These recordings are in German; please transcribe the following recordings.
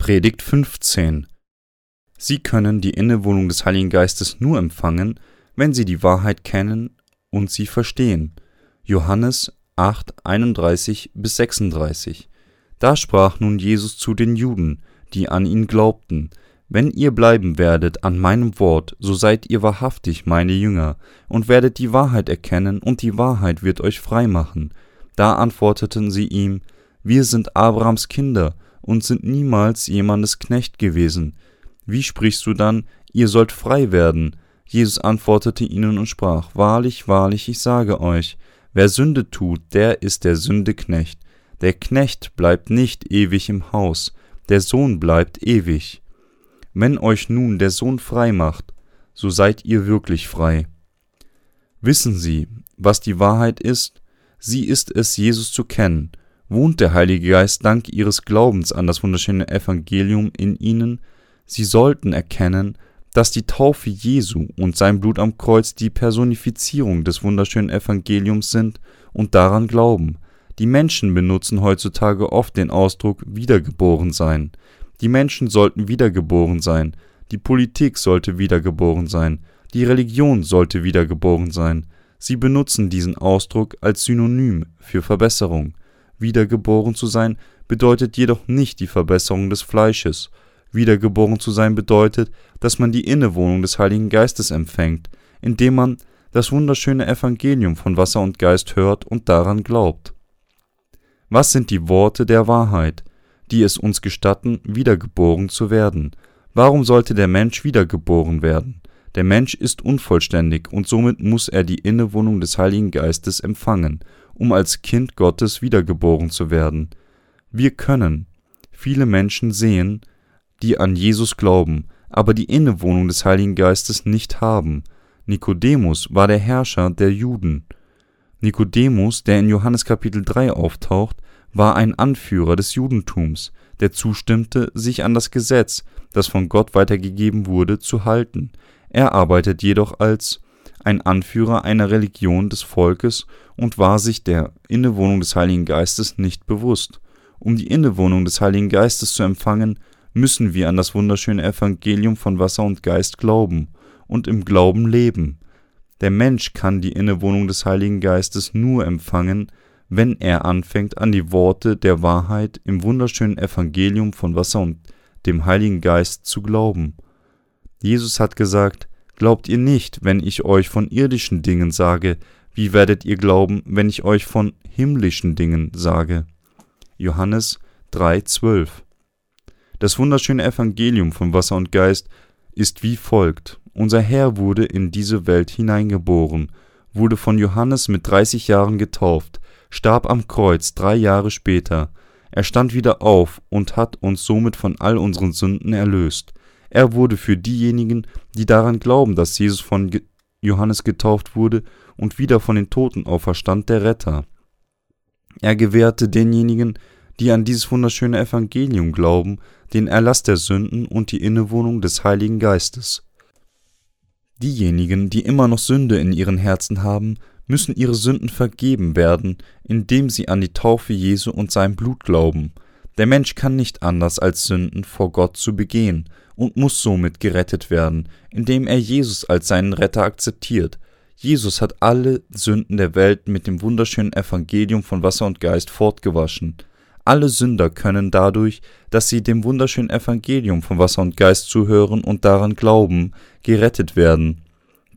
Predigt 15 Sie können die Innewohnung des Heiligen Geistes nur empfangen, wenn sie die Wahrheit kennen und sie verstehen. Johannes 8, 31 bis 36. Da sprach nun Jesus zu den Juden, die an ihn glaubten, wenn ihr bleiben werdet an meinem Wort, so seid ihr wahrhaftig meine Jünger, und werdet die Wahrheit erkennen, und die Wahrheit wird euch frei machen. Da antworteten sie ihm, Wir sind Abrahams Kinder und sind niemals jemandes Knecht gewesen. Wie sprichst du dann, ihr sollt frei werden? Jesus antwortete ihnen und sprach, Wahrlich, wahrlich, ich sage euch, wer Sünde tut, der ist der Sünde Knecht. Der Knecht bleibt nicht ewig im Haus, der Sohn bleibt ewig. Wenn euch nun der Sohn frei macht, so seid ihr wirklich frei. Wissen Sie, was die Wahrheit ist? Sie ist es, Jesus zu kennen. Wohnt der Heilige Geist dank Ihres Glaubens an das wunderschöne Evangelium in Ihnen? Sie sollten erkennen, dass die Taufe Jesu und sein Blut am Kreuz die Personifizierung des wunderschönen Evangeliums sind und daran glauben. Die Menschen benutzen heutzutage oft den Ausdruck wiedergeboren sein. Die Menschen sollten wiedergeboren sein, die Politik sollte wiedergeboren sein, die Religion sollte wiedergeboren sein. Sie benutzen diesen Ausdruck als Synonym für Verbesserung. Wiedergeboren zu sein bedeutet jedoch nicht die Verbesserung des Fleisches. Wiedergeboren zu sein bedeutet, dass man die Innewohnung des Heiligen Geistes empfängt, indem man das wunderschöne Evangelium von Wasser und Geist hört und daran glaubt. Was sind die Worte der Wahrheit? die es uns gestatten, wiedergeboren zu werden. Warum sollte der Mensch wiedergeboren werden? Der Mensch ist unvollständig und somit muss er die Innewohnung des Heiligen Geistes empfangen, um als Kind Gottes wiedergeboren zu werden. Wir können viele Menschen sehen, die an Jesus glauben, aber die Innewohnung des Heiligen Geistes nicht haben. Nikodemus war der Herrscher der Juden. Nikodemus, der in Johannes Kapitel 3 auftaucht, war ein Anführer des Judentums, der zustimmte, sich an das Gesetz, das von Gott weitergegeben wurde, zu halten. Er arbeitet jedoch als ein Anführer einer Religion des Volkes und war sich der Innewohnung des Heiligen Geistes nicht bewusst. Um die Innewohnung des Heiligen Geistes zu empfangen, müssen wir an das wunderschöne Evangelium von Wasser und Geist glauben und im Glauben leben. Der Mensch kann die Innewohnung des Heiligen Geistes nur empfangen, wenn er anfängt, an die Worte der Wahrheit im wunderschönen Evangelium von Wasser und dem Heiligen Geist zu glauben. Jesus hat gesagt, Glaubt ihr nicht, wenn ich euch von irdischen Dingen sage, wie werdet ihr glauben, wenn ich euch von himmlischen Dingen sage? Johannes 3,12 Das wunderschöne Evangelium von Wasser und Geist ist wie folgt. Unser Herr wurde in diese Welt hineingeboren, wurde von Johannes mit 30 Jahren getauft, starb am Kreuz drei Jahre später. Er stand wieder auf und hat uns somit von all unseren Sünden erlöst. Er wurde für diejenigen, die daran glauben, dass Jesus von Johannes getauft wurde und wieder von den Toten auferstand, der Retter. Er gewährte denjenigen, die an dieses wunderschöne Evangelium glauben, den Erlass der Sünden und die Innewohnung des Heiligen Geistes. Diejenigen, die immer noch Sünde in ihren Herzen haben, müssen ihre Sünden vergeben werden, indem sie an die Taufe Jesu und sein Blut glauben. Der Mensch kann nicht anders als Sünden vor Gott zu begehen und muss somit gerettet werden, indem er Jesus als seinen Retter akzeptiert. Jesus hat alle Sünden der Welt mit dem wunderschönen Evangelium von Wasser und Geist fortgewaschen. Alle Sünder können dadurch, dass sie dem wunderschönen Evangelium von Wasser und Geist zuhören und daran glauben, gerettet werden.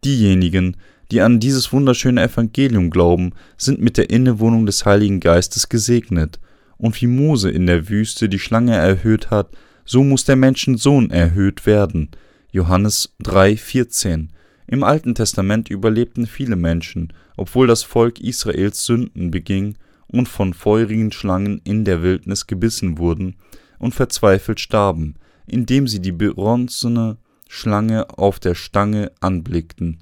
Diejenigen, die an dieses wunderschöne Evangelium glauben, sind mit der Innewohnung des Heiligen Geistes gesegnet. Und wie Mose in der Wüste die Schlange erhöht hat, so muss der Menschensohn erhöht werden. Johannes 3,14 Im Alten Testament überlebten viele Menschen, obwohl das Volk Israels Sünden beging und von feurigen Schlangen in der Wildnis gebissen wurden und verzweifelt starben, indem sie die bronzene Schlange auf der Stange anblickten.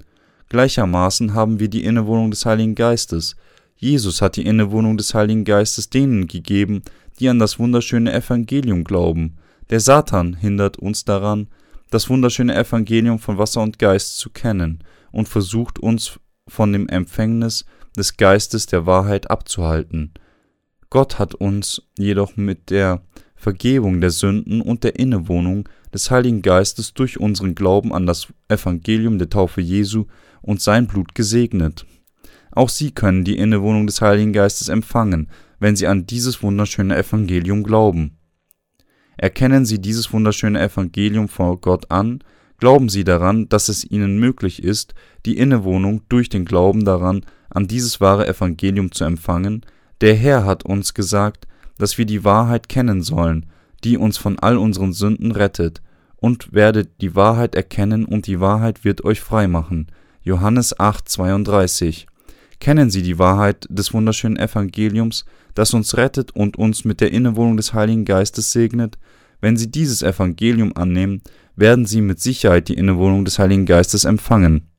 Gleichermaßen haben wir die Innewohnung des Heiligen Geistes. Jesus hat die Innewohnung des Heiligen Geistes denen gegeben, die an das wunderschöne Evangelium glauben. Der Satan hindert uns daran, das wunderschöne Evangelium von Wasser und Geist zu kennen und versucht uns von dem Empfängnis des Geistes der Wahrheit abzuhalten. Gott hat uns jedoch mit der Vergebung der Sünden und der Innewohnung des Heiligen Geistes durch unseren Glauben an das Evangelium der Taufe Jesu und sein Blut gesegnet. Auch Sie können die Innewohnung des Heiligen Geistes empfangen, wenn Sie an dieses wunderschöne Evangelium glauben. Erkennen Sie dieses wunderschöne Evangelium vor Gott an, glauben Sie daran, dass es Ihnen möglich ist, die Innewohnung durch den Glauben daran an dieses wahre Evangelium zu empfangen. Der Herr hat uns gesagt, dass wir die Wahrheit kennen sollen, die uns von all unseren Sünden rettet, und werdet die Wahrheit erkennen, und die Wahrheit wird euch frei machen. Johannes 8, 32. Kennen Sie die Wahrheit des wunderschönen Evangeliums, das uns rettet und uns mit der Innewohnung des Heiligen Geistes segnet? Wenn Sie dieses Evangelium annehmen, werden Sie mit Sicherheit die Innewohnung des Heiligen Geistes empfangen.